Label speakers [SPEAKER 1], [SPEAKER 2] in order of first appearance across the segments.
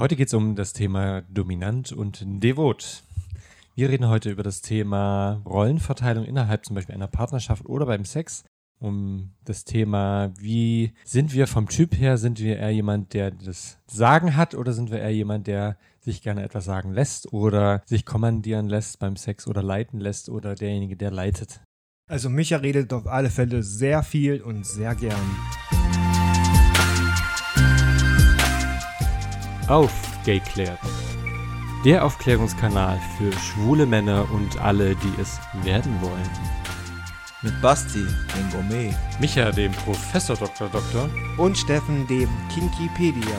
[SPEAKER 1] Heute geht es um das Thema dominant und devot. Wir reden heute über das Thema Rollenverteilung innerhalb zum Beispiel einer Partnerschaft oder beim Sex. Um das Thema, wie sind wir vom Typ her? Sind wir eher jemand, der das Sagen hat oder sind wir eher jemand, der sich gerne etwas sagen lässt oder sich kommandieren lässt beim Sex oder leiten lässt oder derjenige, der leitet?
[SPEAKER 2] Also Micha redet auf alle Fälle sehr viel und sehr gern.
[SPEAKER 1] Aufgeklärt. Der Aufklärungskanal für schwule Männer und alle, die es werden wollen.
[SPEAKER 3] Mit Basti, dem Gourmet.
[SPEAKER 1] Micha, dem Professor Dr. Doktor.
[SPEAKER 2] Und Steffen, dem Kinkipedia.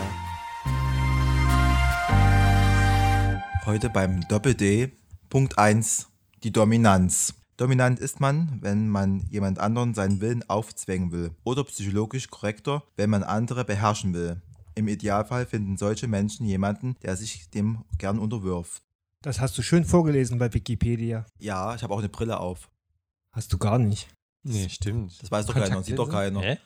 [SPEAKER 3] Heute beim Doppel-D. Punkt 1. Die Dominanz. Dominant ist man, wenn man jemand anderen seinen Willen aufzwängen will. Oder psychologisch korrekter, wenn man andere beherrschen will. Im Idealfall finden solche Menschen jemanden, der sich dem gern unterwirft.
[SPEAKER 2] Das hast du schön vorgelesen bei Wikipedia.
[SPEAKER 3] Ja, ich habe auch eine Brille auf.
[SPEAKER 2] Hast du gar nicht.
[SPEAKER 1] Nee, stimmt.
[SPEAKER 3] Das weiß doch keiner, sieht doch keiner.
[SPEAKER 1] Hä?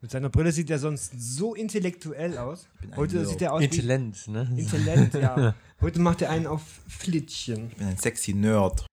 [SPEAKER 2] Mit seiner Brille sieht er sonst so intellektuell aus.
[SPEAKER 3] bin ein
[SPEAKER 2] Heute
[SPEAKER 3] Nerd.
[SPEAKER 2] sieht er aus
[SPEAKER 1] Intellent, ne?
[SPEAKER 2] wie Intellent, ja. Heute macht er einen auf Flittchen.
[SPEAKER 3] Ich bin ein sexy Nerd.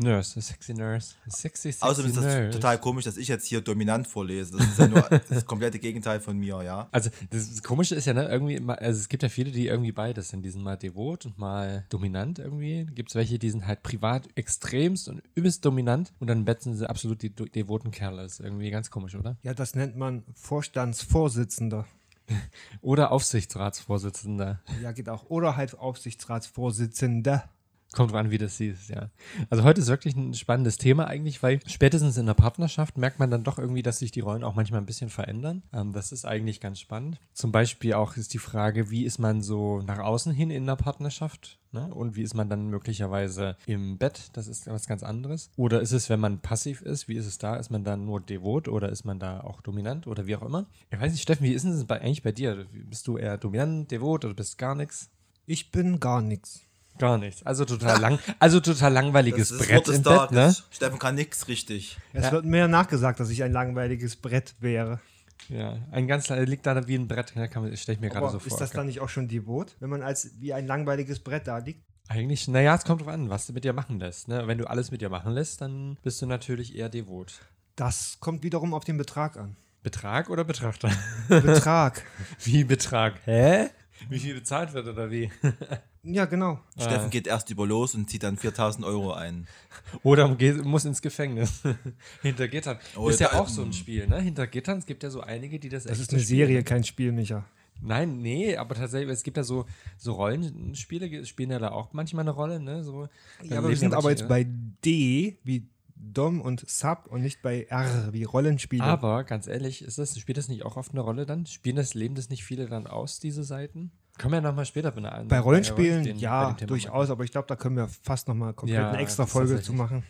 [SPEAKER 1] Nurse, a sexy nurse. A sexy, sexy
[SPEAKER 3] Außerdem ist das
[SPEAKER 1] nurse.
[SPEAKER 3] total komisch, dass ich jetzt hier dominant vorlese. Das ist ja nur das komplette Gegenteil von mir, ja.
[SPEAKER 1] Also das Komische ist ja, ne, irgendwie, also es gibt ja viele, die irgendwie beides sind. Die sind mal devot und mal dominant irgendwie. Gibt es welche, die sind halt privat extremst und übelst dominant und dann betzen sie absolut die devoten Kerle. Das ist irgendwie ganz komisch, oder?
[SPEAKER 2] Ja, das nennt man Vorstandsvorsitzender.
[SPEAKER 1] Oder Aufsichtsratsvorsitzender.
[SPEAKER 2] Ja, geht auch. Oder halt Aufsichtsratsvorsitzender.
[SPEAKER 1] Kommt dran, wie das hieß, ja. Also heute ist wirklich ein spannendes Thema eigentlich, weil spätestens in der Partnerschaft merkt man dann doch irgendwie, dass sich die Rollen auch manchmal ein bisschen verändern. Ähm, das ist eigentlich ganz spannend. Zum Beispiel auch ist die Frage, wie ist man so nach außen hin in der Partnerschaft? Ne? Und wie ist man dann möglicherweise im Bett? Das ist was ganz anderes. Oder ist es, wenn man passiv ist, wie ist es da? Ist man da nur devot oder ist man da auch dominant oder wie auch immer? Ich weiß nicht, Steffen, wie ist bei, eigentlich bei dir? Bist du eher dominant, devot oder bist gar nichts?
[SPEAKER 2] Ich bin gar nichts.
[SPEAKER 1] Gar nichts. Also total lang, also total langweiliges
[SPEAKER 3] Das ist
[SPEAKER 1] Brett im Bett, ne?
[SPEAKER 3] Steffen kann nix richtig.
[SPEAKER 2] Es
[SPEAKER 1] Ja.
[SPEAKER 2] wird mir nachgesagt, dass ich ein langweiliges Brett wäre.
[SPEAKER 1] Ja, ein ganz liegt da wie ein Brett, ne? kann man, stelle ich mir gerade
[SPEAKER 2] Aber
[SPEAKER 1] so vor.
[SPEAKER 2] ist das dann nicht auch schon devot, wenn man als wie ein langweiliges Brett da liegt?
[SPEAKER 1] Eigentlich, naja, es kommt drauf an, was du mit dir machen lässt. Ne? Wenn du alles mit dir machen lässt, dann bist du natürlich eher devot.
[SPEAKER 2] Das kommt wiederum auf den Betrag an.
[SPEAKER 1] Betrag oder Betrachter?
[SPEAKER 2] Betrag.
[SPEAKER 1] wie Betrag? Hä? Wie viel bezahlt wird oder wie?
[SPEAKER 2] ja, genau.
[SPEAKER 3] Steffen geht erst über los und zieht dann 4000 Euro ein.
[SPEAKER 1] Oder geht, muss ins Gefängnis. Hinter Gittern.
[SPEAKER 3] Oh,
[SPEAKER 1] ist ja auch so ein Spiel, ne? Hinter Gittern, es gibt ja so einige, die das
[SPEAKER 2] Das
[SPEAKER 1] echt
[SPEAKER 2] ist eine
[SPEAKER 1] spielen.
[SPEAKER 2] Serie, kein Spiel, Micha.
[SPEAKER 1] Nein, nee, aber tatsächlich, es gibt ja so, so Rollenspiele, spielen ja da auch manchmal eine Rolle, ne? So,
[SPEAKER 2] Ja, aber wir sind aber jetzt bei D wie Dom und Sub und nicht bei R wie Rollenspiele.
[SPEAKER 1] Aber ganz ehrlich, ist das, spielt das nicht auch oft eine Rolle dann? Spielen das, leben das nicht viele dann aus, diese Seiten? Können wir ja nochmal später bei einer
[SPEAKER 2] bei Rollenspielen,
[SPEAKER 1] den- bei
[SPEAKER 2] ja,
[SPEAKER 1] dem Thema
[SPEAKER 2] durchaus,
[SPEAKER 1] machen.
[SPEAKER 2] aber ich glaube, da können wir fast nochmal komplett
[SPEAKER 1] Ja,
[SPEAKER 2] eine extra Folge zu machen.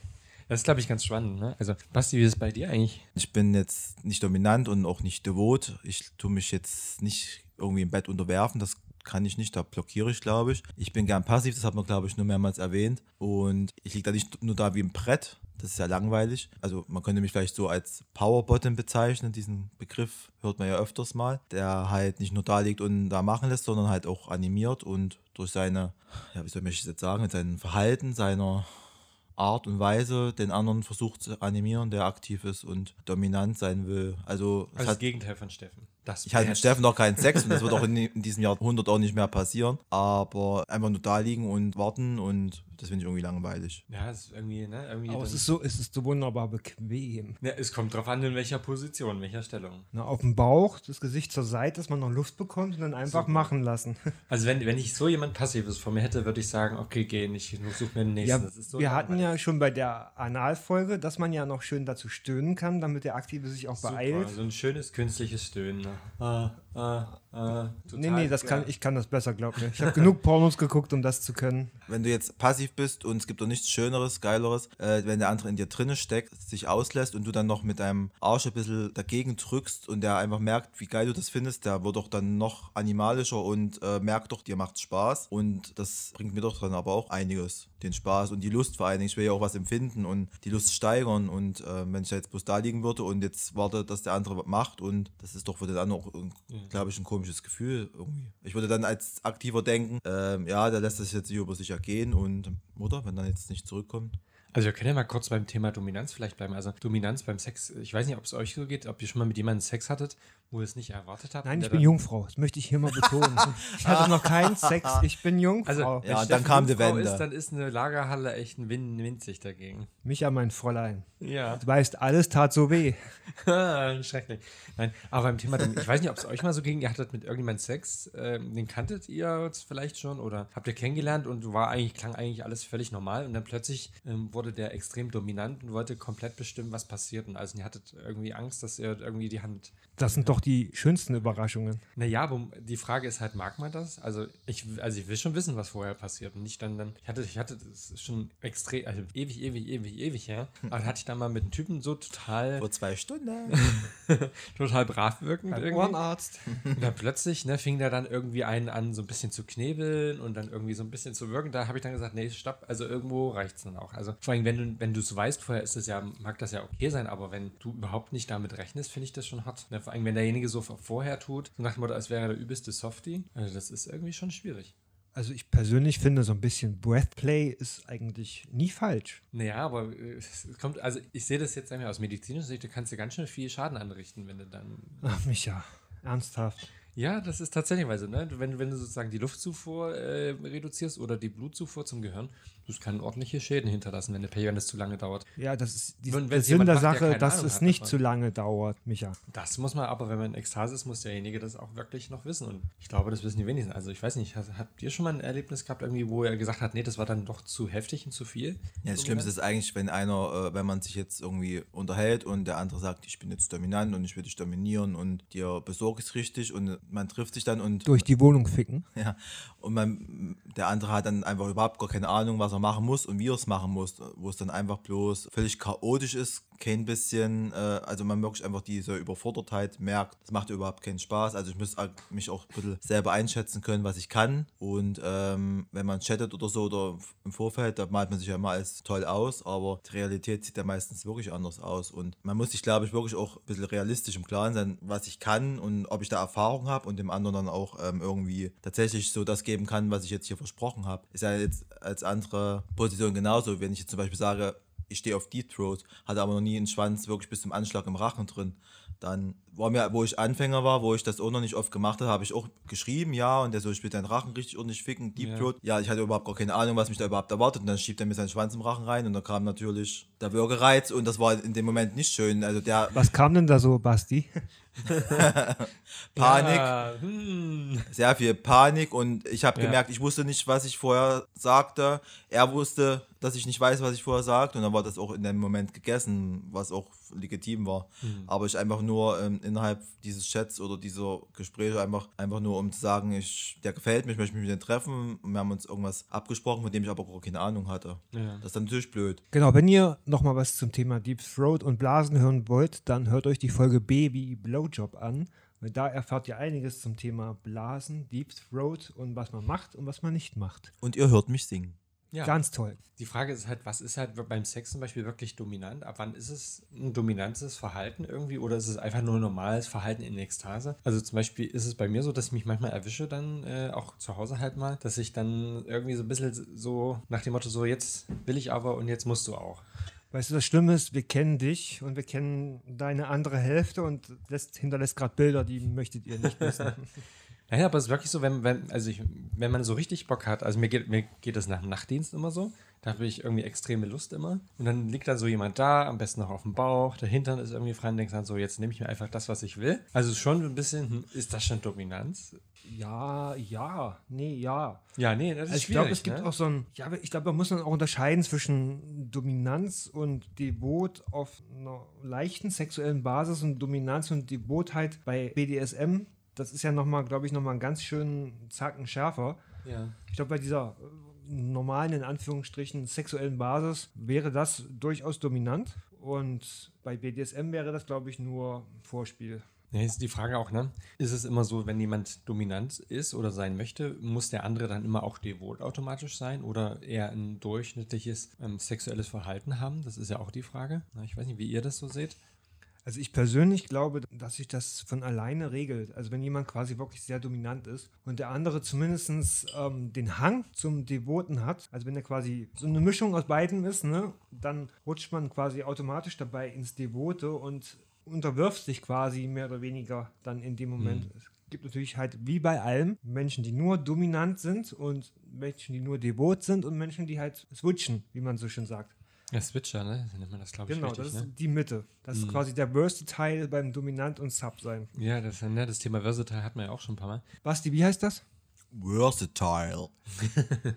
[SPEAKER 1] Das ist, glaube ich, ganz spannend, ne? Also, Basti, wie ist es bei dir eigentlich?
[SPEAKER 3] Ich bin jetzt nicht dominant und auch nicht devot. Ich tue mich jetzt nicht irgendwie im Bett unterwerfen. Das kann ich nicht, da blockiere ich, glaube ich. Ich bin gern passiv, das hat man, glaube ich, nur mehrmals erwähnt. Und ich liege da nicht nur da wie ein Brett. Das ist ja langweilig. Also man könnte mich vielleicht so als Powerbottom bezeichnen. Diesen Begriff hört man ja öfters mal. Der halt nicht nur da liegt und da machen lässt, sondern halt auch animiert und durch seine, ja, wie soll ich das jetzt sagen, mit seinem Verhalten, seiner Art und Weise den anderen versucht zu animieren, der aktiv ist und dominant sein will. Also,
[SPEAKER 1] Also das Gegenteil von Steffen. Das
[SPEAKER 3] ich halte mit. Steffen noch keinen Sex und das wird auch in, in diesem Jahrhundert auch nicht mehr passieren. Aber einfach nur da liegen und warten und das finde ich irgendwie langweilig.
[SPEAKER 1] Ja, es ist irgendwie, ne? Irgendwie
[SPEAKER 2] Aber es ist, so, es ist so wunderbar bequem.
[SPEAKER 1] ja, es kommt drauf an, in welcher Position, in welcher Stellung.
[SPEAKER 2] Na, auf dem Bauch, das Gesicht zur Seite, dass man noch Luft bekommt und dann einfach
[SPEAKER 1] Super.
[SPEAKER 2] machen lassen.
[SPEAKER 1] Also, wenn, wenn ich so jemand Passives vor mir hätte, würde ich sagen, okay, geh, ich suche mir den nächsten.
[SPEAKER 2] Ja,
[SPEAKER 1] das ist so
[SPEAKER 2] wir hatten
[SPEAKER 1] langweilig.
[SPEAKER 2] ja schon bei der Analfolge, dass man ja noch schön dazu stöhnen kann, damit der Aktive sich auch
[SPEAKER 1] Super,
[SPEAKER 2] beeilt.
[SPEAKER 1] So ein schönes künstliches Stöhnen. Ne? 嗯。Ah, ah, total
[SPEAKER 2] Nee, nee, das kann, ich kann das besser, glaub mir. Ich habe genug Pornos geguckt, um das zu können.
[SPEAKER 3] Wenn du jetzt passiv bist und es gibt doch nichts Schöneres, Geileres, äh, wenn der andere in dir drinne steckt, sich auslässt und du dann noch mit deinem Arsch ein bisschen dagegen drückst und der einfach merkt, wie geil du das findest, der wird doch dann noch animalischer und äh, merkt doch, dir macht's Spaß. Und das bringt mir doch dann aber auch einiges. Den Spaß und die Lust vor allen Dingen. Ich will ja auch was empfinden und die Lust steigern. Und äh, wenn ich jetzt bloß da liegen würde und jetzt warte, dass der andere was macht und das ist doch für den anderen auch, glaube ich, ein komisches Gefühl irgendwie. Ich würde dann als Aktiver denken, ähm, ja, der lässt das jetzt nicht über sich ergehen und Mutter, wenn dann jetzt nicht zurückkommt.
[SPEAKER 1] Also wir können ja mal kurz beim Thema Dominanz vielleicht bleiben. Also Dominanz beim Sex, ich weiß nicht, ob es euch so geht, ob ihr schon mal mit jemandem Sex hattet, wo ihr es nicht erwartet habt.
[SPEAKER 2] Nein, ich bin Jungfrau. Das möchte ich hier mal betonen. Ich hatte noch keinen Sex. Ich bin Jungfrau.
[SPEAKER 1] Also,
[SPEAKER 3] Ja, dann kam die Wende.
[SPEAKER 1] Ist, dann ist eine Lagerhalle echt ein Win winzig dagegen.
[SPEAKER 2] Micha, mein Fräulein.
[SPEAKER 1] Ja.
[SPEAKER 2] Du weißt, alles tat so weh.
[SPEAKER 1] Schrecklich. Nein, aber beim Thema, ich weiß nicht, ob es euch mal so ging, ihr hattet mit irgendjemandem Sex, ähm, den kanntet ihr jetzt vielleicht schon oder habt ihr kennengelernt und war eigentlich, klang eigentlich alles völlig normal und dann plötzlich ähm, wurde der extrem dominant und wollte komplett bestimmen, was passiert. Und also ihr hattet irgendwie Angst, dass ihr irgendwie die Hand
[SPEAKER 2] Das sind doch die schönsten Überraschungen.
[SPEAKER 1] Naja, aber die Frage ist halt, mag man das? Also ich, also ich will schon wissen, was vorher passiert und nicht dann, dann ich hatte, ich hatte, das schon extrem, also ewig, ewig, ewig, ewig her, aber hatte ich dann mal mit einem Typen so total,
[SPEAKER 3] Vor zwei Stunden.
[SPEAKER 1] total brav wirkend
[SPEAKER 2] Beim
[SPEAKER 1] irgendwie.
[SPEAKER 2] Ohrenarzt.
[SPEAKER 1] Und dann plötzlich, ne, fing der dann irgendwie einen an, so ein bisschen zu knebeln und dann irgendwie so ein bisschen zu wirken. Da habe ich dann gesagt, nee, stopp, also irgendwo reicht es dann auch. Also vor allem, wenn du, wenn du es weißt, vorher ist es ja, mag das ja okay sein, aber wenn du überhaupt nicht damit rechnest, finde ich das schon hart. Ne, vor allem, wenn derjenige so vorher tut, so nach dem Motto, als wäre er der übelste Softie, also das ist irgendwie schon schwierig.
[SPEAKER 2] Also ich persönlich finde, so ein bisschen Breathplay ist eigentlich nie falsch.
[SPEAKER 1] Naja, aber äh, es kommt, also ich sehe das jetzt einmal aus medizinischer Sicht, du kannst dir ganz schön viel Schaden anrichten, wenn du dann
[SPEAKER 2] Ach, Micha, ernsthaft.
[SPEAKER 1] Ja, das ist tatsächlich so. Ne? Du- Wenn, wenn du sozusagen die Luftzufuhr äh, reduzierst oder die Blutzufuhr zum Gehirn, das kann ordentliche Schäden hinterlassen, wenn, der wenn das zu lange dauert.
[SPEAKER 2] Ja, das ist die,
[SPEAKER 1] Nun,
[SPEAKER 2] der Sinn der
[SPEAKER 1] macht,
[SPEAKER 2] Sache, dass
[SPEAKER 1] Ahnung
[SPEAKER 2] es
[SPEAKER 1] hat
[SPEAKER 2] nicht zu lange dauert, Micha.
[SPEAKER 1] Das muss man aber, wenn man in Ekstase ist, muss derjenige das auch wirklich noch wissen. Und ich glaube, das wissen die wenigsten. Also ich weiß nicht, habt ihr schon mal ein Erlebnis gehabt, irgendwie, wo er gesagt hat, nee, das war dann doch zu heftig und zu viel?
[SPEAKER 3] Ja, das Schlimmste ist eigentlich, wenn einer, äh, wenn man sich jetzt irgendwie unterhält und der andere sagt, ich bin jetzt dominant und ich will dich dominieren und dir besorge es richtig und man trifft sich dann und
[SPEAKER 2] Durch die Wohnung ficken.
[SPEAKER 3] Ja, und man, der andere hat dann einfach überhaupt gar keine Ahnung, was er machen muss und wie er es machen muss, wo es dann einfach bloß völlig chaotisch ist, kein bisschen, äh, also man wirklich einfach diese Überfordertheit merkt, das macht überhaupt keinen Spaß, also ich muss mich auch ein bisschen selber einschätzen können, was ich kann. Und ähm, wenn man chattet oder so oder im Vorfeld, da malt man sich ja immer als toll aus, aber die Realität sieht ja meistens wirklich anders aus. Und man muss sich, glaube ich, wirklich auch ein bisschen realistisch im Klaren sein, was ich kann und ob ich da Erfahrung habe und dem anderen dann auch ähm, irgendwie tatsächlich so das geben kann, was ich jetzt hier versprochen habe. Ist ja jetzt als andere Position genauso, wenn ich jetzt zum Beispiel sage, ich stehe auf Deep Throat, hatte aber noch nie einen Schwanz wirklich bis zum Anschlag im Rachen drin. Dann war mir, wo ich Anfänger war, wo ich das auch noch nicht oft gemacht habe, habe ich auch geschrieben, ja, und der so, ich will deinen Rachen richtig ordentlich ficken, Deep
[SPEAKER 1] Ja.
[SPEAKER 3] Throat. Ja, ich hatte überhaupt gar keine Ahnung, was mich da überhaupt erwartet. Und dann schiebt er mir seinen Schwanz im Rachen rein und da kam natürlich der Würgereiz und das war in dem Moment nicht schön. Also der
[SPEAKER 2] Was kam denn da so, Basti?
[SPEAKER 3] Panik,
[SPEAKER 1] Ja, hm.
[SPEAKER 3] sehr viel Panik und ich habe
[SPEAKER 1] Ja.
[SPEAKER 3] gemerkt, ich wusste nicht, was ich vorher sagte. Er wusste, dass ich nicht weiß, was ich vorher sagte und dann war das auch in dem Moment gegessen, was auch legitim war.
[SPEAKER 1] Mhm.
[SPEAKER 3] Aber ich einfach nur ähm, innerhalb dieses Chats oder dieser Gespräche einfach, einfach nur um zu sagen, ich, der gefällt mir, ich möchte mich mit dem treffen und wir haben uns irgendwas abgesprochen, von dem ich aber gar keine Ahnung hatte.
[SPEAKER 1] Ja.
[SPEAKER 3] Das ist dann natürlich blöd.
[SPEAKER 2] Genau, wenn ihr nochmal was zum Thema Deep Throat und Blasen hören wollt, dann hört euch die Folge Baby Blowjob an. Weil da erfahrt ihr einiges zum Thema Blasen, Deep Throat und was man macht und was man nicht macht.
[SPEAKER 3] Und ihr hört mich singen.
[SPEAKER 1] Ja.
[SPEAKER 2] Ganz toll.
[SPEAKER 1] Die Frage ist halt, was ist halt beim Sex zum Beispiel wirklich dominant? Ab wann ist es ein dominantes Verhalten irgendwie oder ist es einfach nur ein normales Verhalten in Ekstase? Also zum Beispiel ist es bei mir so, dass ich mich manchmal erwische dann äh, auch zu Hause halt mal, dass ich dann irgendwie so ein bisschen so nach dem Motto so, jetzt will ich aber und jetzt musst du auch.
[SPEAKER 2] Weißt du, das Schlimme ist, wir kennen dich und wir kennen deine andere Hälfte und lässt, hinterlässt gerade Bilder, die möchtet ihr nicht wissen.
[SPEAKER 1] Naja, aber es ist wirklich so, wenn, wenn, also ich, wenn man so richtig Bock hat, also mir geht, mir geht das nach dem Nachtdienst immer so, da habe ich irgendwie extreme Lust immer. Und dann liegt da so jemand da, am besten noch auf dem Bauch, der Hintern ist irgendwie frei und denkst dann so, jetzt nehme ich mir einfach das, was ich will. Also schon ein bisschen, hm, ist das schon Dominanz?
[SPEAKER 2] ja, ja, nee, ja.
[SPEAKER 1] Ja, nee, das ist
[SPEAKER 2] Also ich glaube, es gibt
[SPEAKER 1] ne?
[SPEAKER 2] auch so ein, ja, ich glaube, da muss man auch unterscheiden zwischen Dominanz und Devot auf einer leichten sexuellen Basis und Dominanz und Devotheit bei BDSM. Das ist ja nochmal, glaube ich, nochmal einen ganz schönen Zacken schärfer.
[SPEAKER 1] Ja.
[SPEAKER 2] Ich glaube, bei dieser äh, normalen, in Anführungsstrichen, sexuellen Basis wäre das durchaus dominant. Und bei BDSM wäre das, glaube ich, nur Vorspiel.
[SPEAKER 1] Ja, ist die Frage auch, ne? Ist es immer so, wenn jemand dominant ist oder sein möchte, muss der andere dann immer auch devot automatisch sein oder eher ein durchschnittliches ähm, sexuelles Verhalten haben? Das ist ja auch die Frage. Na, ich weiß nicht, wie ihr das so seht.
[SPEAKER 2] Also ich persönlich glaube, dass sich das von alleine regelt. Also wenn jemand quasi wirklich sehr dominant ist und der andere zumindest ähm, den Hang zum Devoten hat, also wenn er quasi so eine Mischung aus beiden ist, ne, dann rutscht man quasi automatisch dabei ins Devote und unterwirft sich quasi mehr oder weniger dann in dem Moment.
[SPEAKER 1] Mhm.
[SPEAKER 2] Es gibt natürlich halt wie bei allem Menschen, die nur dominant sind und Menschen, die nur devot sind und Menschen, die halt switchen, wie man so schön sagt.
[SPEAKER 1] Ja, Switcher, ne? Nennt man das, glaube ich,
[SPEAKER 2] Genau,
[SPEAKER 1] richtig,
[SPEAKER 2] das ist
[SPEAKER 1] ne?
[SPEAKER 2] die Mitte. Das ist quasi der Versatile beim Dominant und Sub sein.
[SPEAKER 1] Ja, das, ne, das Thema Versatile hatten wir ja auch schon ein paar Mal.
[SPEAKER 2] Basti, wie heißt das?
[SPEAKER 3] Versatile.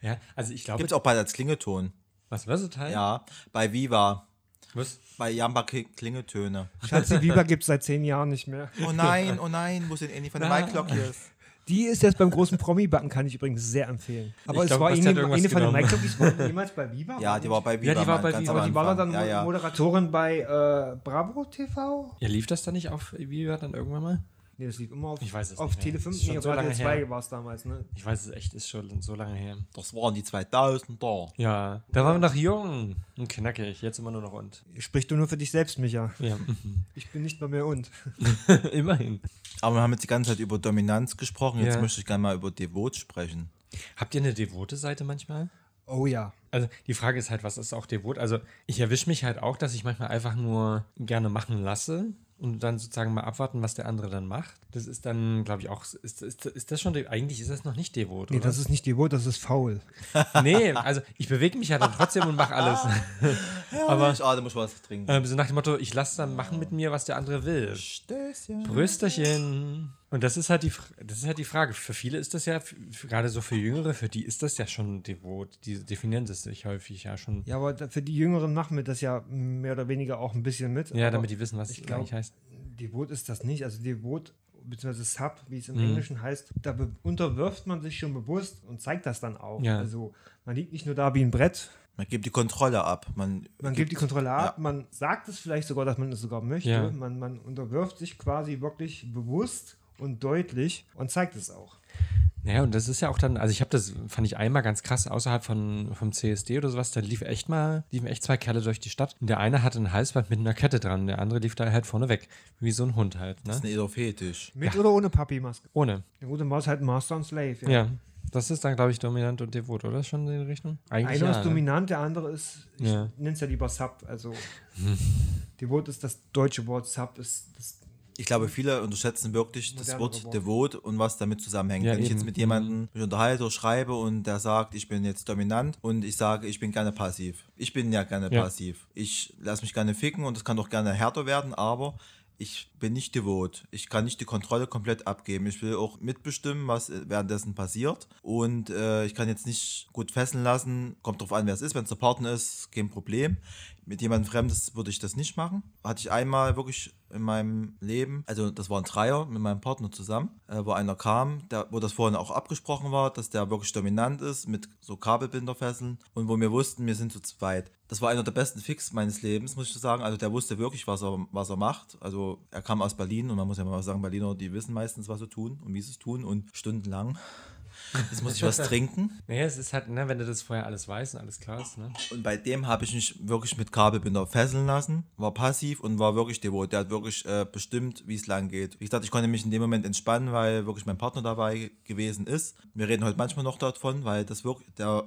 [SPEAKER 1] Ja, also ich glaube,
[SPEAKER 3] Gibt es auch bald als Klingeton.
[SPEAKER 1] was Versatile?
[SPEAKER 3] Ja, bei Viva.
[SPEAKER 1] Was?
[SPEAKER 3] Bei Jamba Kli- Klingetöne.
[SPEAKER 2] Schatzi Bieber gibt es seit zehn Jahren nicht mehr.
[SPEAKER 3] Oh nein, oh nein, wo sind Annie von der. Mike Clock hier ist?
[SPEAKER 2] Die ist jetzt beim großen Promi-Backen, kann ich übrigens sehr empfehlen. Aber
[SPEAKER 1] Ich
[SPEAKER 2] es
[SPEAKER 1] glaub,
[SPEAKER 2] war eine,
[SPEAKER 1] irgendwas
[SPEAKER 2] eine von den
[SPEAKER 1] genommen.
[SPEAKER 2] Mike Clockies, war jemals bei Viva?
[SPEAKER 3] Ja, die war bei Viva.
[SPEAKER 1] Ja, die war bei Viva.
[SPEAKER 2] die war dann
[SPEAKER 3] ja, ja.
[SPEAKER 2] Moderatorin bei äh, Bravo TV?
[SPEAKER 1] Ja, lief das dann nicht auf Viva dann irgendwann mal?
[SPEAKER 2] Nee, das lief immer auf,
[SPEAKER 1] Ich weiß es
[SPEAKER 2] auf
[SPEAKER 1] nicht mehr.
[SPEAKER 2] Tele 5.
[SPEAKER 1] Ist schon
[SPEAKER 2] Nee,
[SPEAKER 1] so
[SPEAKER 2] auf RTL
[SPEAKER 1] her.
[SPEAKER 2] 2 war es damals, ne?
[SPEAKER 1] Ich weiß es echt, ist schon so lange her.
[SPEAKER 3] Das waren die 2000er.
[SPEAKER 1] Ja, da waren wir noch jung und knackig, jetzt immer nur noch und.
[SPEAKER 2] Sprich du nur für dich selbst, Micha.
[SPEAKER 1] Ja,
[SPEAKER 2] Ich bin nicht mal mehr und.
[SPEAKER 1] immerhin.
[SPEAKER 3] Aber wir haben jetzt die ganze Zeit über Dominanz gesprochen. Jetzt
[SPEAKER 1] Ja.
[SPEAKER 3] möchte ich gerne mal über Devot sprechen.
[SPEAKER 1] Habt ihr eine devote Seite manchmal?
[SPEAKER 2] Oh ja.
[SPEAKER 1] Also die Frage ist halt, was ist auch devot? Also ich erwische mich halt auch, dass ich manchmal einfach nur gerne machen lasse und dann sozusagen mal abwarten, was der andere dann macht. Das ist dann, glaube ich, auch, ist, ist, ist das schon, eigentlich ist das noch nicht devot,
[SPEAKER 2] Nee,
[SPEAKER 1] oder?
[SPEAKER 2] das ist nicht devot, das ist faul.
[SPEAKER 1] nee, also ich bewege mich ja dann trotzdem und mache alles.
[SPEAKER 3] Aber ich, ah, da muss ich was trinken.
[SPEAKER 1] ähm, so nach dem Motto, ich lasse dann machen mit mir, was der andere will.
[SPEAKER 3] Stößchen.
[SPEAKER 1] Brüsterchen. Und das ist halt die, das ist halt die Frage. Für viele ist das ja, gerade so für Jüngere, für die ist das ja schon devot. Die definieren das sich häufig ja schon.
[SPEAKER 2] Ja, aber für die Jüngeren machen wir das ja mehr oder weniger auch ein bisschen mit.
[SPEAKER 1] Ja, damit die wissen, was
[SPEAKER 2] ich
[SPEAKER 1] es
[SPEAKER 2] glaub-
[SPEAKER 1] eigentlich heißt.
[SPEAKER 2] Devot ist das nicht. Also Devot beziehungsweise Sub, wie es im
[SPEAKER 1] Mhm.
[SPEAKER 2] Englischen heißt, da unterwirft man sich schon bewusst und zeigt das dann auch.
[SPEAKER 1] Ja.
[SPEAKER 2] Also man liegt nicht nur da wie ein Brett,
[SPEAKER 3] Man gibt die Kontrolle ab. Man,
[SPEAKER 2] man gibt die Kontrolle ab,
[SPEAKER 3] Ja.
[SPEAKER 2] man sagt es vielleicht sogar, dass man es sogar möchte.
[SPEAKER 1] Ja.
[SPEAKER 2] Man, man unterwirft sich quasi wirklich bewusst und deutlich und zeigt es auch.
[SPEAKER 1] Naja, und das ist ja auch dann, also ich habe das, fand ich einmal ganz krass, außerhalb von, vom CSD oder sowas, da lief echt mal, liefen echt zwei Kerle durch die Stadt. Und der eine hatte ein Halsband mit einer Kette dran, der andere lief da halt vorne weg. Wie so ein Hund halt,
[SPEAKER 3] Das
[SPEAKER 1] ne?
[SPEAKER 3] ist ein Edelfetisch.
[SPEAKER 2] Mit oder ohne Papi-Maske?
[SPEAKER 1] Ohne.
[SPEAKER 2] Der gute Maus halt Master und Slave.
[SPEAKER 1] Ja. Das ist dann, glaube ich, dominant und devot, oder? Schon in die Richtung? Eigentlich
[SPEAKER 2] Einer
[SPEAKER 1] ja,
[SPEAKER 2] ist
[SPEAKER 1] ne?
[SPEAKER 2] dominant, der andere ist, ich
[SPEAKER 1] Ja.
[SPEAKER 2] nenne es ja lieber Sub. Also Devot ist das deutsche Wort, Sub ist das
[SPEAKER 3] Ich glaube, viele unterschätzen wirklich das Wort. Devot und was damit zusammenhängt.
[SPEAKER 1] Ja,
[SPEAKER 3] Wenn ich
[SPEAKER 1] eben.
[SPEAKER 3] jetzt mit jemandem mich unterhalte oder schreibe und der sagt, ich bin jetzt dominant und ich sage, ich bin gerne passiv. Ich bin ja gerne
[SPEAKER 1] Ja.
[SPEAKER 3] passiv. Ich lasse mich gerne ficken und es kann auch gerne härter werden, aber ich bin nicht devot. Ich kann nicht die Kontrolle komplett abgeben. Ich will auch mitbestimmen, was äh, währenddessen passiert. Und äh, ich kann jetzt nicht gut fesseln lassen. Kommt drauf an, wer es ist. Wenn es der Partner ist, kein Problem. Mit jemandem Fremdes würde ich das nicht machen. Hatte ich einmal wirklich in meinem Leben, also das war ein Dreier mit meinem Partner zusammen, äh, wo einer kam, der, wo das vorhin auch abgesprochen war, dass der wirklich dominant ist mit so Kabelbinderfesseln und wo wir wussten, wir sind zu zweit. Das war einer der besten Fix meines Lebens, muss ich sagen. Also der wusste wirklich, was er, was er macht. Also er kam aus Berlin und man muss ja mal sagen, Berliner, die wissen meistens, was sie tun und wie sie es tun und stundenlang. Jetzt muss ich was trinken.
[SPEAKER 1] Naja, es ist halt, ne, wenn du das vorher alles weißt und alles klar ist, ne?
[SPEAKER 3] Und bei dem habe ich mich wirklich mit Kabelbinder fesseln lassen, war passiv und war wirklich devot. Der hat wirklich äh, bestimmt, wie es lang geht. Wie gesagt, ich konnte mich in dem Moment entspannen, weil wirklich mein Partner dabei gewesen ist. Wir reden heute manchmal noch davon, weil das wirklich, der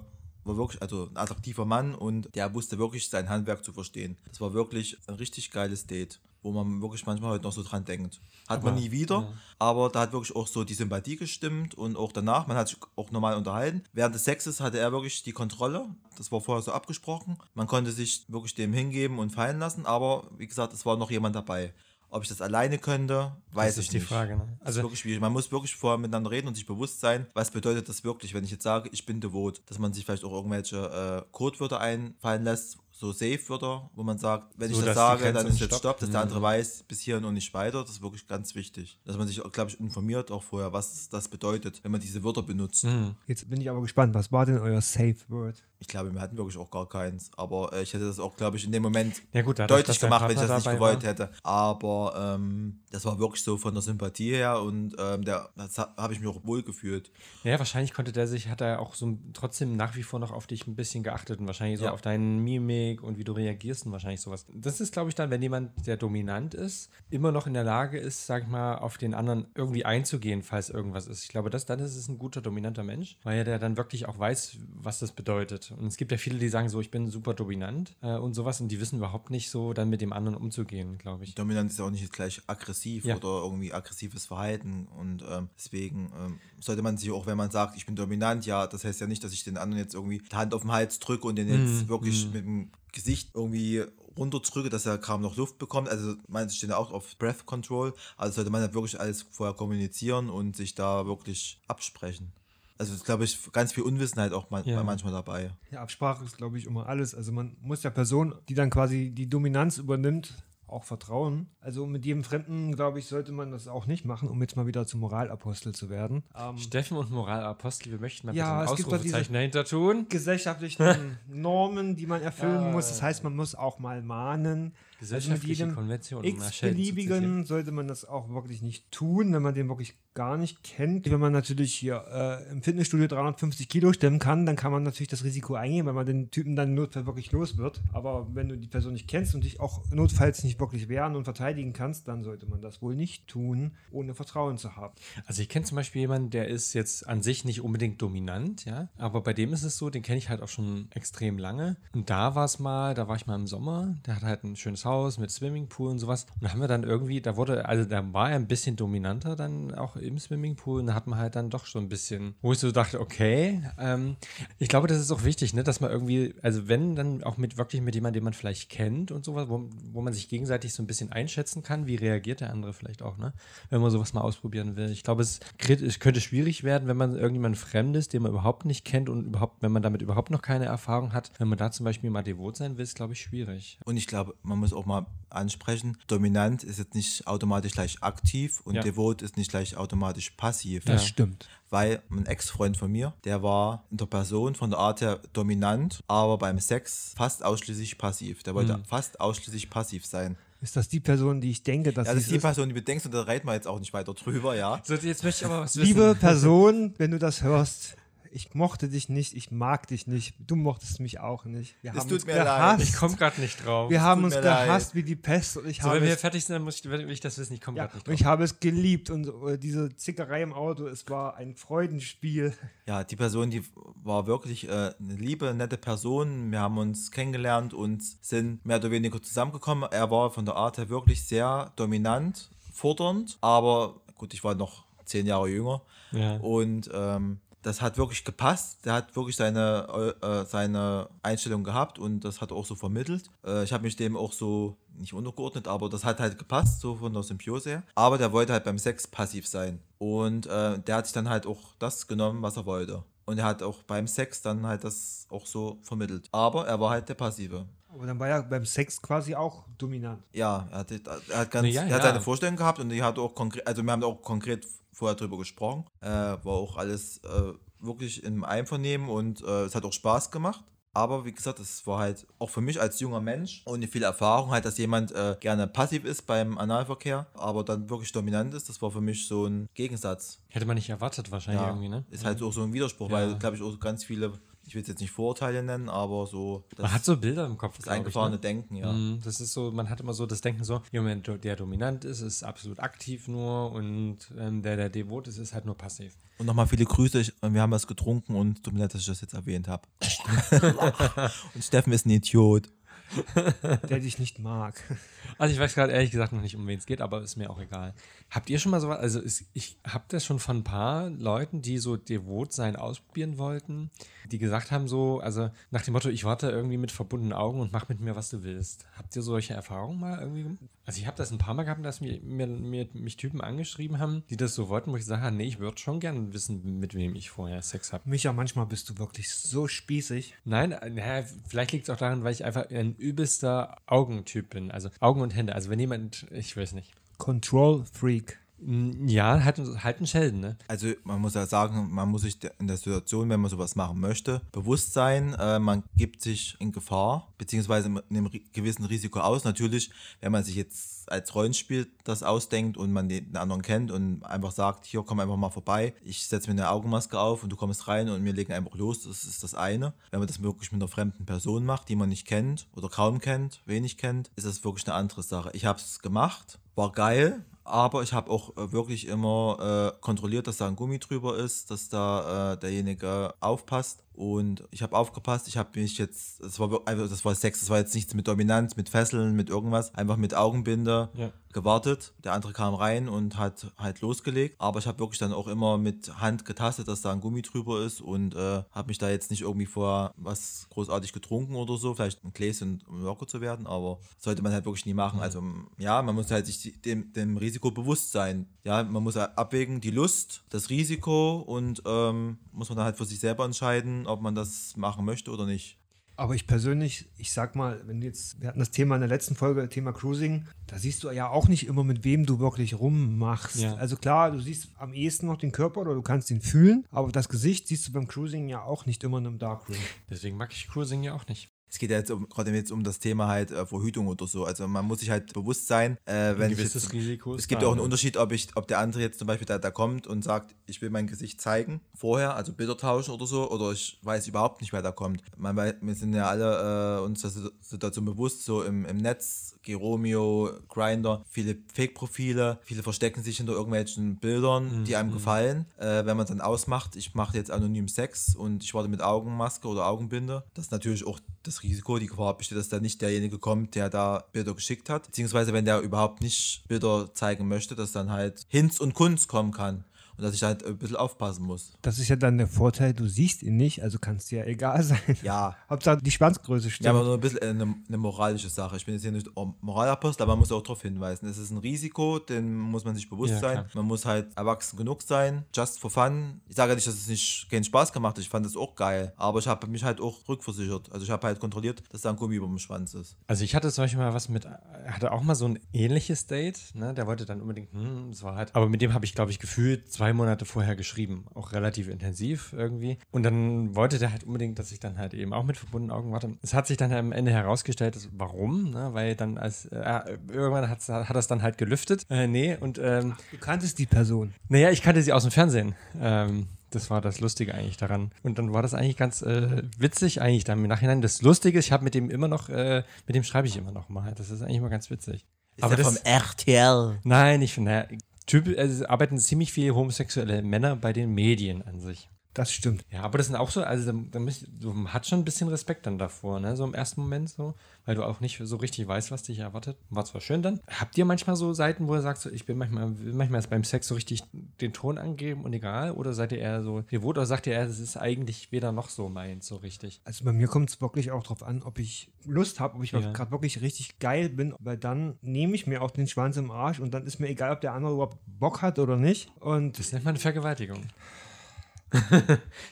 [SPEAKER 3] war wirklich, also ein attraktiver Mann und der wusste wirklich sein Handwerk zu verstehen. Das war wirklich ein richtig geiles Date, wo man wirklich manchmal heute noch so dran denkt. Hat man nie wieder, aber da hat wirklich auch so die Sympathie gestimmt und auch danach, man hat sich auch normal unterhalten. Während des Sexes hatte er wirklich die Kontrolle, das war vorher so abgesprochen. Man konnte sich wirklich dem hingeben und fallen lassen, aber wie gesagt, es war noch jemand dabei. Ob ich das alleine könnte, weiß
[SPEAKER 1] Das
[SPEAKER 3] ich
[SPEAKER 1] ist die
[SPEAKER 3] nicht.
[SPEAKER 1] Frage, ne?
[SPEAKER 3] Also ist wirklich schwierig. Man muss wirklich vorher miteinander reden und sich bewusst sein, was bedeutet das wirklich, wenn ich jetzt sage, ich bin devot, dass man sich vielleicht auch irgendwelche äh, Codewörter einfallen lässt, so Safe-Wörter, wo man sagt, wenn
[SPEAKER 1] So,
[SPEAKER 3] ich das sage, dann ist jetzt
[SPEAKER 1] stoppt.
[SPEAKER 3] Stopp, dass der
[SPEAKER 1] Mhm.
[SPEAKER 3] andere weiß, bis hierhin und nicht weiter. Das ist wirklich ganz wichtig. Dass man sich, glaube ich, informiert auch vorher, was das bedeutet, wenn man diese Wörter benutzt.
[SPEAKER 1] Mhm.
[SPEAKER 2] Jetzt bin ich aber gespannt, was war denn euer Safe Word?
[SPEAKER 3] Ich glaube, wir hatten wirklich auch gar keins. Aber äh, ich hätte das auch, glaube ich, in dem Moment
[SPEAKER 1] Ja gut,
[SPEAKER 3] deutlich gemacht, wenn ich das nicht gewollt
[SPEAKER 1] war.
[SPEAKER 3] hätte. Aber ähm, das war wirklich so von der Sympathie her und ähm, der, das ha- habe ich mir auch wohl gefühlt.
[SPEAKER 1] Ja, wahrscheinlich konnte der sich, hat er auch so trotzdem nach wie vor noch auf dich ein bisschen geachtet und wahrscheinlich so
[SPEAKER 3] Ja.
[SPEAKER 1] auf deinen Mimik Mimik und wie du reagierst und wahrscheinlich sowas. Das ist, glaube ich, dann, wenn jemand, der dominant ist, immer noch in der Lage ist, sag ich mal, auf den anderen irgendwie einzugehen, falls irgendwas ist. Ich glaube, das, dann ist es ein guter, dominanter Mensch, weil er der dann wirklich auch weiß, was das bedeutet. Und es gibt ja viele, die sagen so, ich bin super dominant äh, und sowas und die wissen überhaupt nicht so, dann mit dem anderen umzugehen, glaube ich.
[SPEAKER 3] Dominant ist ja auch nicht gleich aggressiv
[SPEAKER 1] Ja.
[SPEAKER 3] oder irgendwie aggressives Verhalten. Und ähm, deswegen ähm, sollte man sich auch, wenn man sagt, ich bin dominant, ja, das heißt ja nicht, dass ich den anderen jetzt irgendwie die Hand auf den Hals drücke und den jetzt
[SPEAKER 1] Mhm,
[SPEAKER 3] wirklich mit dem Gesicht irgendwie runterdrücke, dass er kaum noch Luft bekommt. Also manche stehen ja auch auf Breath Control. Also sollte man halt wirklich alles vorher kommunizieren und sich da wirklich absprechen. Also ist, glaube ich, ganz viel Unwissenheit auch man
[SPEAKER 1] Ja.
[SPEAKER 3] manchmal dabei.
[SPEAKER 2] Ja, Absprache ist, glaube ich, immer alles. Also man muss der Person, die dann quasi die Dominanz übernimmt, auch vertrauen. Also mit jedem Fremden, glaube ich, sollte man das auch nicht machen, um jetzt mal wieder zum Moralapostel zu werden. Ähm,
[SPEAKER 1] Steffen und Moralapostel, wir möchten mal
[SPEAKER 2] Ja,
[SPEAKER 1] ein Ausrufezeichen dahinter tun.
[SPEAKER 2] gesellschaftlichen Normen, die man erfüllen
[SPEAKER 1] Ja.
[SPEAKER 2] muss. Das heißt, man muss auch mal mahnen. Also
[SPEAKER 1] Gesellschaftliche
[SPEAKER 2] jedem
[SPEAKER 1] Konvention, um
[SPEAKER 2] x-beliebigen sollte man das auch wirklich nicht tun, wenn man den wirklich gar nicht kennt. Wenn man natürlich hier äh, im Fitnessstudio 350 Kilo stemmen kann, dann kann man natürlich das Risiko eingehen, weil man den Typen dann notfalls wirklich los wird. Aber wenn du die Person nicht kennst und dich auch notfalls nicht wirklich wehren und verteidigen kannst, dann sollte man das wohl nicht tun, ohne Vertrauen zu haben.
[SPEAKER 1] Also ich kenne zum Beispiel jemanden, der ist jetzt an sich nicht unbedingt dominant, ja, aber bei dem ist es so, den kenne ich halt auch schon extrem lange. Und da war es mal, da war ich mal im Sommer, der hat halt ein schönes Haus mit Swimmingpool und sowas. Und haben wir dann irgendwie, da wurde, also da war er ein bisschen dominanter dann auch im Swimmingpool und da hat man halt dann doch schon ein bisschen, wo ich so dachte, okay, ähm, ich glaube, das ist auch wichtig, ne, dass man irgendwie, also wenn, dann auch mit wirklich mit jemandem, den man vielleicht kennt und sowas, wo, wo man sich gegenseitig so ein bisschen einschätzen kann, wie reagiert der andere vielleicht auch, ne, wenn man sowas mal ausprobieren will. Ich glaube, es, es könnte schwierig werden, wenn man irgendjemand Fremdes, den man überhaupt nicht kennt und überhaupt, wenn man damit überhaupt noch keine Erfahrung hat, wenn man da zum Beispiel mal devot sein will, ist, glaube ich, schwierig.
[SPEAKER 3] Und ich glaube, man muss auch mal ansprechen, dominant ist jetzt nicht automatisch gleich aktiv und
[SPEAKER 1] Ja.
[SPEAKER 3] devot ist nicht gleich automatisch passiv.
[SPEAKER 1] Das
[SPEAKER 2] stimmt.
[SPEAKER 3] Weil ein Ex-Freund von mir, der war in der Person von der Art her dominant, aber beim Sex fast ausschließlich passiv. Der
[SPEAKER 1] Hm.
[SPEAKER 3] wollte fast ausschließlich passiv sein.
[SPEAKER 2] Ist das die Person, die ich denke, dass
[SPEAKER 3] Ja, das ist die? Person, die du denkst und da reiten wir jetzt auch nicht weiter drüber, ja.
[SPEAKER 1] So, jetzt möchte ich aber was
[SPEAKER 2] Liebe Person, wenn du das hörst, ich mochte dich nicht, ich mag dich nicht, du mochtest mich auch nicht. Wir
[SPEAKER 3] Es
[SPEAKER 2] haben
[SPEAKER 3] tut
[SPEAKER 2] uns
[SPEAKER 3] mir leid.
[SPEAKER 2] gehasst.
[SPEAKER 1] Ich komme gerade nicht drauf.
[SPEAKER 2] wir haben
[SPEAKER 3] tut
[SPEAKER 2] uns
[SPEAKER 3] mir leid.
[SPEAKER 2] gehasst wie die Pest und ich
[SPEAKER 1] so,
[SPEAKER 2] habe
[SPEAKER 1] wenn wir
[SPEAKER 2] es,
[SPEAKER 1] fertig sind, dann muss ich, will ich das wissen. Ich komme
[SPEAKER 2] ja,
[SPEAKER 1] gerade nicht drauf.
[SPEAKER 2] ich habe es geliebt und äh, diese Zickerei im Auto, es war ein Freudenspiel.
[SPEAKER 3] Ja, die Person, die war wirklich äh, eine liebe, nette Person. Wir haben uns kennengelernt und sind mehr oder weniger zusammengekommen. Er war von der Art her wirklich sehr dominant, fordernd, aber gut, ich war noch zehn Jahre jünger.
[SPEAKER 1] Ja.
[SPEAKER 3] Und ähm, das hat wirklich gepasst. Der hat wirklich seine, äh, seine Einstellung gehabt und das hat er auch so vermittelt. Äh, ich habe mich dem auch so nicht untergeordnet, aber das hat halt gepasst, so von der Symbiose her. Aber der wollte halt beim Sex passiv sein. Und äh, der hat sich dann halt auch das genommen, was er wollte. Und er hat auch beim Sex dann halt das auch so vermittelt. Aber er war halt der Passive.
[SPEAKER 2] Aber dann war er beim Sex quasi auch dominant.
[SPEAKER 3] Ja, er hat, er hat, ganz,
[SPEAKER 1] ja,
[SPEAKER 3] er hat
[SPEAKER 1] ja.
[SPEAKER 3] seine Vorstellung gehabt und die hat auch konkret, also wir haben auch konkret vorher drüber gesprochen. Äh, war auch alles äh, wirklich im Einvernehmen und äh, es hat auch Spaß gemacht. Aber wie gesagt, es war halt auch für mich als junger Mensch ohne viel Erfahrung halt, dass jemand äh, gerne passiv ist beim Analverkehr, aber dann wirklich dominant ist. Das war für mich so ein Gegensatz.
[SPEAKER 1] Hätte man nicht erwartet, wahrscheinlich
[SPEAKER 3] Ja,
[SPEAKER 1] irgendwie, ne?
[SPEAKER 3] ist halt auch so ein Widerspruch,
[SPEAKER 1] Ja.
[SPEAKER 3] weil, glaube ich, auch ganz viele, ich will es jetzt nicht Vorurteile nennen, aber so
[SPEAKER 1] Man hat so Bilder im Kopf.
[SPEAKER 3] das
[SPEAKER 1] glaub ich,
[SPEAKER 3] eingefahrene
[SPEAKER 1] ne?
[SPEAKER 3] Denken, ja.
[SPEAKER 1] Mhm, Das ist so, man hat immer so das Denken so, jemand, der dominant ist, ist absolut aktiv nur und ähm, der, der devot ist, ist halt nur passiv.
[SPEAKER 3] Und nochmal viele Grüße. Ich, wir haben was getrunken und tut mir leid, dass ich das jetzt erwähnt habe. und Steffen ist ein Idiot.
[SPEAKER 2] der dich nicht mag.
[SPEAKER 1] Also ich weiß gerade ehrlich gesagt noch nicht, um wen es geht, aber ist mir auch egal. Habt ihr schon mal sowas, also ist, ich habe das schon von ein paar Leuten, die so devot sein ausprobieren wollten, die gesagt haben so, also nach dem Motto, ich warte irgendwie mit verbundenen Augen und mach mit mir, was du willst. Habt ihr solche Erfahrungen mal irgendwie? Also ich habe das ein paar Mal gehabt, dass mir, mir, mir mich Typen angeschrieben haben, die das so wollten, wo ich sage, nee, ich würde schon gerne wissen, mit wem ich vorher Sex habe.
[SPEAKER 2] Micha, manchmal bist du wirklich so spießig.
[SPEAKER 1] Nein, äh, naja, vielleicht liegt es auch daran, weil ich einfach ein übelster Augentyp bin. Also Augen und Hände. Also wenn jemand, ich weiß nicht.
[SPEAKER 2] Control Freak.
[SPEAKER 1] Ja, halt, halt ein Sheldon, ne?
[SPEAKER 3] Also man muss ja sagen, man muss sich in der Situation, wenn man sowas machen möchte, bewusst sein, äh, man gibt sich in Gefahr, beziehungsweise mit einem gewissen Risiko aus. Natürlich, wenn man sich jetzt als Rollenspiel das ausdenkt und man den anderen kennt und einfach sagt, hier komm einfach mal vorbei, ich setze mir eine Augenmaske auf und du kommst rein und wir legen einfach los, das ist das eine. Wenn man das wirklich mit einer fremden Person macht, die man nicht kennt oder kaum kennt, wenig kennt, ist das wirklich eine andere Sache. Ich habe es gemacht, war geil, aber ich habe auch äh, wirklich immer äh, kontrolliert, dass da ein Gummi drüber ist, dass da äh, derjenige aufpasst. Und ich habe aufgepasst, ich habe mich jetzt, das war, wir- also das war Sex, das war jetzt nichts mit Dominanz, mit Fesseln, mit irgendwas, einfach mit Augenbinde
[SPEAKER 1] Ja.
[SPEAKER 3] gewartet. Der andere kam rein und hat halt losgelegt. Aber ich habe wirklich dann auch immer mit Hand getastet, dass da ein Gummi drüber ist und äh, habe mich da jetzt nicht irgendwie vor was großartig getrunken oder so. Vielleicht ein Gläschen, um locker zu werden, aber sollte man halt wirklich nie machen. Also ja, man muss halt sich dem, dem Risiko bewusst sein. Ja, man muss abwägen, die Lust, das Risiko und ähm, muss man dann halt für sich selber entscheiden, ob man das machen möchte oder nicht.
[SPEAKER 2] Aber ich persönlich, ich sag mal, wenn du jetzt, wir hatten das Thema in der letzten Folge, Thema Cruising, da siehst du ja auch nicht immer, mit wem du wirklich rummachst.
[SPEAKER 1] Ja.
[SPEAKER 2] Also klar, du siehst am ehesten noch den Körper oder du kannst ihn fühlen, aber das Gesicht siehst du beim Cruising ja auch nicht immer in einem Darkroom.
[SPEAKER 1] Deswegen mag ich Cruising ja auch nicht.
[SPEAKER 3] Es geht ja jetzt um, gerade jetzt um das Thema halt äh, Verhütung oder so. Also man muss sich halt bewusst sein, äh, wenn
[SPEAKER 1] gewisses
[SPEAKER 3] jetzt,
[SPEAKER 1] Risiko
[SPEAKER 3] Es gibt ja auch einen
[SPEAKER 1] ne?
[SPEAKER 3] Unterschied, ob ich, ob der andere jetzt zum Beispiel da, da kommt und sagt, ich will mein Gesicht zeigen vorher, also Bilder tauschen oder so, oder ich weiß überhaupt nicht, wer da kommt. Man, wir sind ja alle äh, uns der Situ- Situation bewusst, so im, im Netz, Geromeo, Grinder, viele Fake-Profile, viele verstecken sich hinter irgendwelchen Bildern, die einem gefallen. Äh, wenn man dann ausmacht, ich mache jetzt anonym Sex und ich warte mit Augenmaske oder Augenbinde, das ist natürlich auch das Risiko, die Gefahr besteht, dass da nicht derjenige kommt, der da Bilder geschickt hat. Beziehungsweise wenn der überhaupt nicht Bilder zeigen möchte, dass dann halt Hinz und Kunst kommen kann. Und dass ich halt ein bisschen aufpassen muss.
[SPEAKER 2] Das ist ja dann der Vorteil, du siehst ihn nicht, also kann es dir ja egal sein.
[SPEAKER 3] Ja.
[SPEAKER 2] Hauptsache die Schwanzgröße stimmt.
[SPEAKER 3] Ja, aber nur ein bisschen eine, eine moralische Sache. Ich bin jetzt hier nicht Moralapostel, aber man muss auch darauf hinweisen. Es ist ein Risiko, dem muss man sich bewusst
[SPEAKER 1] Ja,
[SPEAKER 3] sein.
[SPEAKER 1] klar.
[SPEAKER 3] Man muss halt erwachsen genug sein, just for fun. Ich sage ja nicht, dass es nicht keinen Spaß gemacht hat. Ich fand es auch geil. Aber ich habe mich halt auch rückversichert. Also ich habe halt kontrolliert, dass da ein Gummi über dem Schwanz ist.
[SPEAKER 1] Also ich hatte zum Beispiel mal was mit, hatte auch mal so ein ähnliches Date, ne? Der wollte dann unbedingt, hm, es war halt, aber mit dem habe ich, glaube ich, gefühlt zwei Monate vorher geschrieben. Auch relativ intensiv irgendwie. Und dann wollte der halt unbedingt, dass ich dann halt eben auch mit verbundenen Augen warte. Es hat sich dann am Ende herausgestellt, dass, warum, ne? Weil dann als, äh, irgendwann hat es dann halt gelüftet. Äh, nee, und ähm,
[SPEAKER 2] du kanntest die Person.
[SPEAKER 1] naja, ich kannte sie aus dem Fernsehen. Ähm, das war das Lustige eigentlich daran. Und dann war das eigentlich ganz äh, witzig, eigentlich dann im Nachhinein. Das Lustige ist, ich habe mit dem immer noch, äh, mit dem schreibe ich immer noch mal. Das ist eigentlich immer ganz witzig.
[SPEAKER 3] Ist
[SPEAKER 1] Aber das,
[SPEAKER 3] vom RTL.
[SPEAKER 1] nein, ich finde, naja, Typ, also arbeiten ziemlich viele homosexuelle Männer bei den Medien an sich.
[SPEAKER 2] Das stimmt.
[SPEAKER 1] Ja, aber das sind auch so, also da, du hat schon ein bisschen Respekt dann davor, ne? So im ersten Moment so, weil du auch nicht so richtig weißt, was dich erwartet. War zwar schön dann. Habt ihr manchmal so Seiten, wo ihr sagt, so, ich bin manchmal, manchmal beim Sex so richtig den Ton angeben und egal? Oder seid ihr eher so devot oder sagt ihr eher, das ist eigentlich weder noch so meins, so richtig?
[SPEAKER 2] Also bei mir kommt es wirklich auch darauf an, ob ich Lust habe, ob ich
[SPEAKER 1] Ja.
[SPEAKER 2] gerade wirklich richtig geil bin, weil dann nehme ich mir auch den Schwanz im Arsch und dann ist mir egal, ob der andere überhaupt Bock hat oder nicht. Und
[SPEAKER 1] Das nennt man eine Vergewaltigung.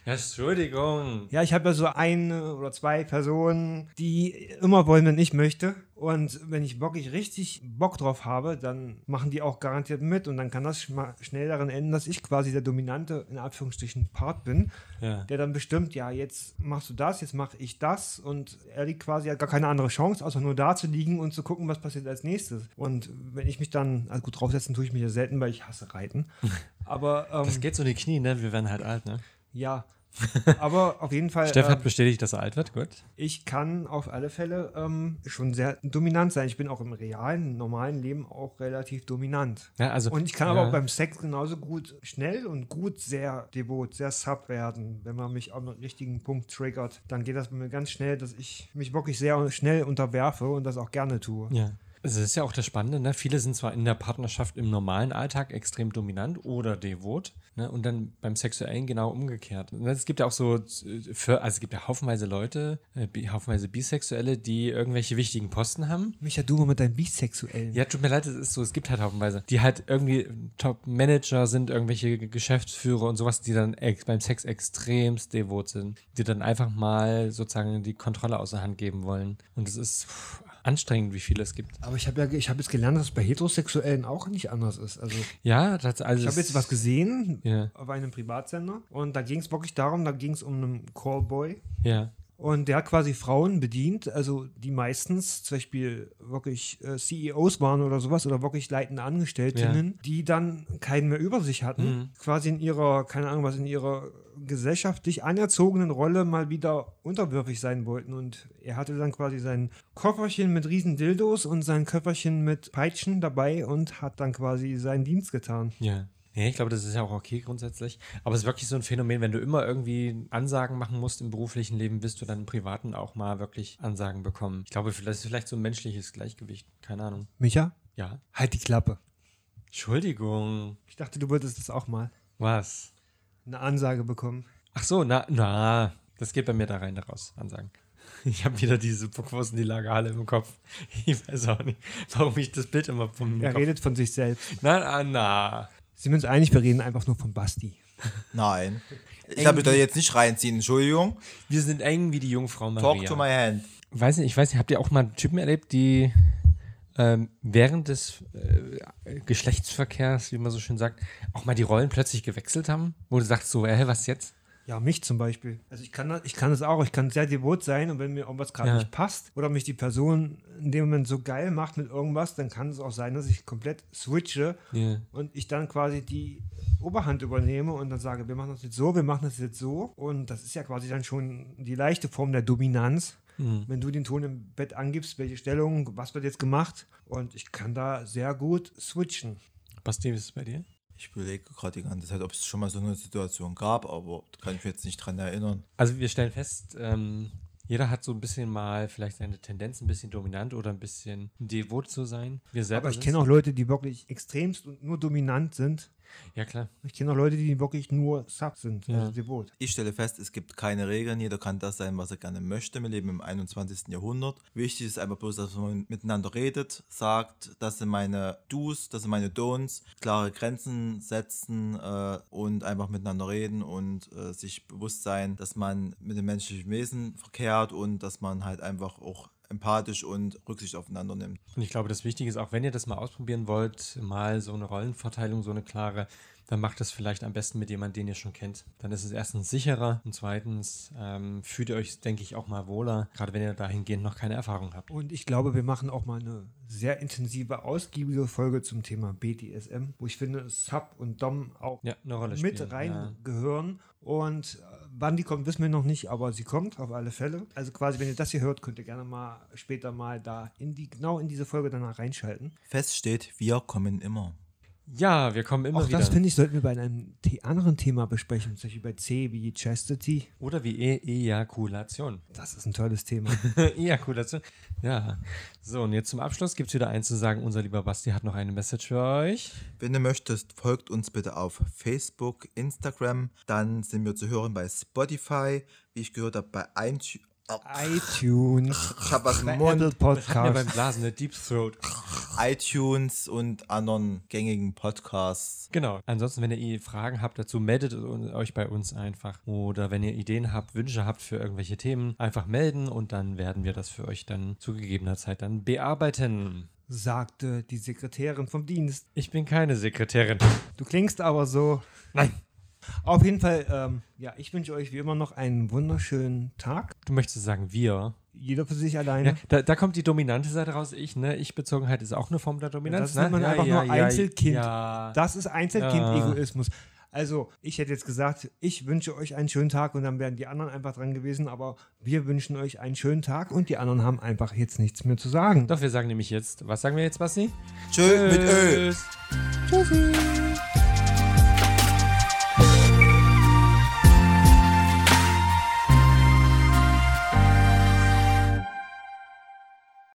[SPEAKER 1] Ja, Entschuldigung.
[SPEAKER 2] ja, ich habe ja so eine oder zwei Personen, die immer wollen, wenn ich möchte. Und wenn ich wirklich richtig Bock drauf habe, dann machen die auch garantiert mit und dann kann das schnell darin enden, dass ich quasi der dominante, in Anführungsstrichen, Part bin,
[SPEAKER 1] Ja.
[SPEAKER 2] der dann bestimmt, ja, jetzt machst du das, jetzt mache ich das und er liegt quasi, hat gar keine andere Chance, außer nur da zu liegen und zu gucken, was passiert als nächstes. Und wenn ich mich dann, also gut, draufsetzen tue ich mich ja selten, weil ich hasse Reiten. Aber ähm,
[SPEAKER 1] Das geht so in die Knie, ne? Wir werden halt alt, ne?
[SPEAKER 2] ja. Aber auf jeden Fall,
[SPEAKER 1] Steff hat bestätigt, dass er alt wird, gut.
[SPEAKER 2] ich kann auf alle Fälle ähm, schon sehr dominant sein. Ich bin auch im realen, normalen Leben auch relativ dominant.
[SPEAKER 1] Ja, also,
[SPEAKER 2] Und ich kann
[SPEAKER 1] ja.
[SPEAKER 2] aber auch beim Sex genauso gut schnell und gut sehr devot, sehr sub werden. Wenn man mich am richtigen Punkt triggert, dann geht das bei mir ganz schnell, dass ich mich wirklich sehr schnell unterwerfe und das auch gerne tue.
[SPEAKER 1] Ja. Also das ist ja auch das Spannende, ne? Viele sind zwar in der Partnerschaft im normalen Alltag extrem dominant oder devot, ne? Und dann beim Sexuellen genau umgekehrt. Ne, Es gibt ja auch so, für, also es gibt ja haufenweise Leute, äh, haufenweise Bisexuelle, die irgendwelche wichtigen Posten haben.
[SPEAKER 2] Micha, du mal mit deinem Bisexuellen.
[SPEAKER 1] Ja, tut mir leid, es ist so, es gibt halt haufenweise, die halt irgendwie Top-Manager sind, irgendwelche Geschäftsführer und sowas, die dann beim Sex extremst devot sind, die dann einfach mal sozusagen die Kontrolle außer Hand geben wollen. Und es ist, pff, anstrengend, wie viele es gibt.
[SPEAKER 2] Aber ich habe ja, ich habe jetzt gelernt, dass es bei Heterosexuellen auch nicht anders ist. Also
[SPEAKER 1] Ja, das also
[SPEAKER 2] ich habe jetzt was gesehen
[SPEAKER 1] Ja.
[SPEAKER 2] auf einem Privatsender und da ging es wirklich darum, da ging es um einen Callboy
[SPEAKER 1] Ja.
[SPEAKER 2] Und der hat quasi Frauen bedient, also die meistens zum Beispiel wirklich äh, CEOs waren oder sowas oder wirklich leitende Angestellten, die dann keinen mehr über sich hatten,
[SPEAKER 1] Mhm.
[SPEAKER 2] quasi in ihrer, keine Ahnung was, in ihrer gesellschaftlich anerzogenen Rolle mal wieder unterwürfig sein wollten. Und er hatte dann quasi sein Kofferchen mit riesen Dildos und sein Köfferchen mit Peitschen dabei und hat dann quasi seinen Dienst getan.
[SPEAKER 1] Ja. Ja, ich glaube, das ist ja auch okay grundsätzlich. Aber es ist wirklich so ein Phänomen, wenn du immer irgendwie Ansagen machen musst im beruflichen Leben, wirst du dann im Privaten auch mal wirklich Ansagen bekommen. Ich glaube, das ist vielleicht so ein menschliches Gleichgewicht. Keine Ahnung.
[SPEAKER 2] Micha,
[SPEAKER 1] Ja.
[SPEAKER 2] halt die Klappe.
[SPEAKER 1] Entschuldigung.
[SPEAKER 2] Ich dachte, du wolltest das auch mal.
[SPEAKER 1] Was?
[SPEAKER 2] Eine Ansage bekommen.
[SPEAKER 1] Ach so, na, na, das geht bei mir da rein, da raus, Ansagen. Ich habe wieder diese Bockwurst in die Lagerhalle im Kopf. Ich weiß auch nicht, warum ich das Bild immer vom
[SPEAKER 2] Er
[SPEAKER 1] Kopf.
[SPEAKER 2] redet von sich selbst.
[SPEAKER 1] Na, na, na.
[SPEAKER 2] Sind wir uns einig, wir reden einfach nur von Basti.
[SPEAKER 3] Nein. Ich habe mich da jetzt nicht reinziehen, Entschuldigung.
[SPEAKER 1] Wir sind eng wie die Jungfrau Maria.
[SPEAKER 3] Talk to my hand.
[SPEAKER 1] weiß nicht, ich weiß nicht, habt ihr auch mal Typen erlebt, die ähm, während des äh, Geschlechtsverkehrs, wie man so schön sagt, auch mal die Rollen plötzlich gewechselt haben? Wo du sagst so, hä, was jetzt?
[SPEAKER 2] Ja, mich zum Beispiel. Also ich kann, das- ich kann das auch. Ich kann sehr devot sein und wenn mir irgendwas gerade
[SPEAKER 1] Ja.
[SPEAKER 2] nicht passt oder mich die Person in dem Moment so geil macht mit irgendwas, dann kann es auch sein, dass ich komplett switche
[SPEAKER 1] Ja.
[SPEAKER 2] und ich dann quasi die Oberhand übernehme und dann sage, wir machen das jetzt so, wir machen das jetzt so. Und das ist ja quasi dann schon die leichte Form der Dominanz.
[SPEAKER 1] Mhm.
[SPEAKER 2] Wenn du den Ton im Bett angibst, welche Stellung, was wird jetzt gemacht. Und ich kann da sehr gut switchen.
[SPEAKER 1] Basti, wie ist es bei dir?
[SPEAKER 3] Ich überlege gerade die ganze Zeit, ob es schon mal so eine Situation gab, aber da kann ich mich jetzt nicht dran erinnern.
[SPEAKER 1] Also wir stellen fest, ähm, jeder hat so ein bisschen mal vielleicht seine Tendenz, ein bisschen dominant oder ein bisschen devot zu sein. Wir selber
[SPEAKER 2] Aber ich kenne auch Leute, die wirklich extremst und nur dominant sind.
[SPEAKER 1] Ja, klar.
[SPEAKER 2] Ich kenne auch Leute, die wirklich nur Sub sind,
[SPEAKER 1] Ja.
[SPEAKER 2] also devot.
[SPEAKER 3] Ich stelle fest, es gibt keine Regeln. Jeder kann das sein, was er gerne möchte. Wir leben im 21. Jahrhundert. Wichtig ist einfach bloß, dass man miteinander redet, sagt, das sind meine Do's, das sind meine Don'ts, klare Grenzen setzen äh, und einfach miteinander reden und äh, sich bewusst sein, dass man mit dem menschlichen Wesen verkehrt und dass man halt einfach auch empathisch und Rücksicht aufeinander nimmt.
[SPEAKER 1] Und ich glaube, das Wichtige ist auch, wenn ihr das mal ausprobieren wollt, mal so eine Rollenverteilung, so eine klare, dann macht das vielleicht am besten mit jemandem, den ihr schon kennt. Dann ist es erstens sicherer und zweitens ähm, fühlt ihr euch, denke ich, auch mal wohler, gerade wenn ihr dahingehend noch keine Erfahrung habt.
[SPEAKER 2] Und ich glaube, wir machen auch mal eine sehr intensive, ausgiebige Folge zum Thema BDSM, wo ich finde, Sub und Dom auch
[SPEAKER 1] Ja, eine Rolle
[SPEAKER 2] mit
[SPEAKER 1] spielen.
[SPEAKER 2] rein
[SPEAKER 1] Ja.
[SPEAKER 2] gehören. Und wann die kommt, wissen wir noch nicht, aber sie kommt auf alle Fälle. Also quasi, wenn ihr das hier hört, könnt ihr gerne mal später mal da in die, genau in diese Folge danach reinschalten.
[SPEAKER 3] Fest steht, wir kommen immer.
[SPEAKER 1] Ja, wir kommen immer
[SPEAKER 2] Auch
[SPEAKER 1] wieder.
[SPEAKER 2] das, finde ich, sollten wir bei einem anderen Thema besprechen, zum Beispiel bei C wie Chastity.
[SPEAKER 1] Oder wie e Ejakulation.
[SPEAKER 2] Das ist ein tolles Thema.
[SPEAKER 1] Ejakulation. Ja. So, und jetzt zum Abschluss gibt es wieder eins zu sagen. Unser lieber Basti hat noch eine Message für euch.
[SPEAKER 3] Wenn du möchtest, folgt uns bitte auf Facebook, Instagram. Dann sind wir zu hören bei Spotify, wie ich gehört habe, bei iTunes.
[SPEAKER 2] iTunes,
[SPEAKER 3] Ich habe was im Mund.
[SPEAKER 2] Apple
[SPEAKER 1] Hat mir beim
[SPEAKER 2] Podcast.
[SPEAKER 1] Blasen eine Deep Throat.
[SPEAKER 3] iTunes und anderen gängigen Podcasts.
[SPEAKER 1] Genau. Ansonsten, wenn ihr Fragen habt dazu, meldet euch bei uns einfach. Oder wenn ihr Ideen habt, Wünsche habt für irgendwelche Themen, einfach melden und dann werden wir das für euch dann zu gegebener Zeit dann bearbeiten.
[SPEAKER 2] sagte die Sekretärin vom Dienst.
[SPEAKER 1] Ich bin keine Sekretärin.
[SPEAKER 2] Du klingst aber so.
[SPEAKER 1] Nein.
[SPEAKER 2] Auf jeden Fall, ähm, ja, ich wünsche euch wie immer noch einen wunderschönen Tag.
[SPEAKER 1] Du möchtest sagen wir.
[SPEAKER 2] Jeder für sich alleine.
[SPEAKER 1] Ja, da, da kommt die dominante Seite raus. Ich, ne? Ich-Bezogenheit ist auch eine Form der Dominanz.
[SPEAKER 2] das nennt man
[SPEAKER 1] ne?
[SPEAKER 2] einfach nur Einzelkind.
[SPEAKER 1] Ja.
[SPEAKER 2] Das ist Einzelkind-Egoismus. Also, ich hätte jetzt gesagt, ich wünsche euch einen schönen Tag und dann wären die anderen einfach dran gewesen, aber wir wünschen euch einen schönen Tag und die anderen haben einfach jetzt nichts mehr zu sagen.
[SPEAKER 1] Doch, wir sagen nämlich jetzt, was sagen wir jetzt, Basti?
[SPEAKER 3] Tschö mit Ö.
[SPEAKER 1] Tschüssi.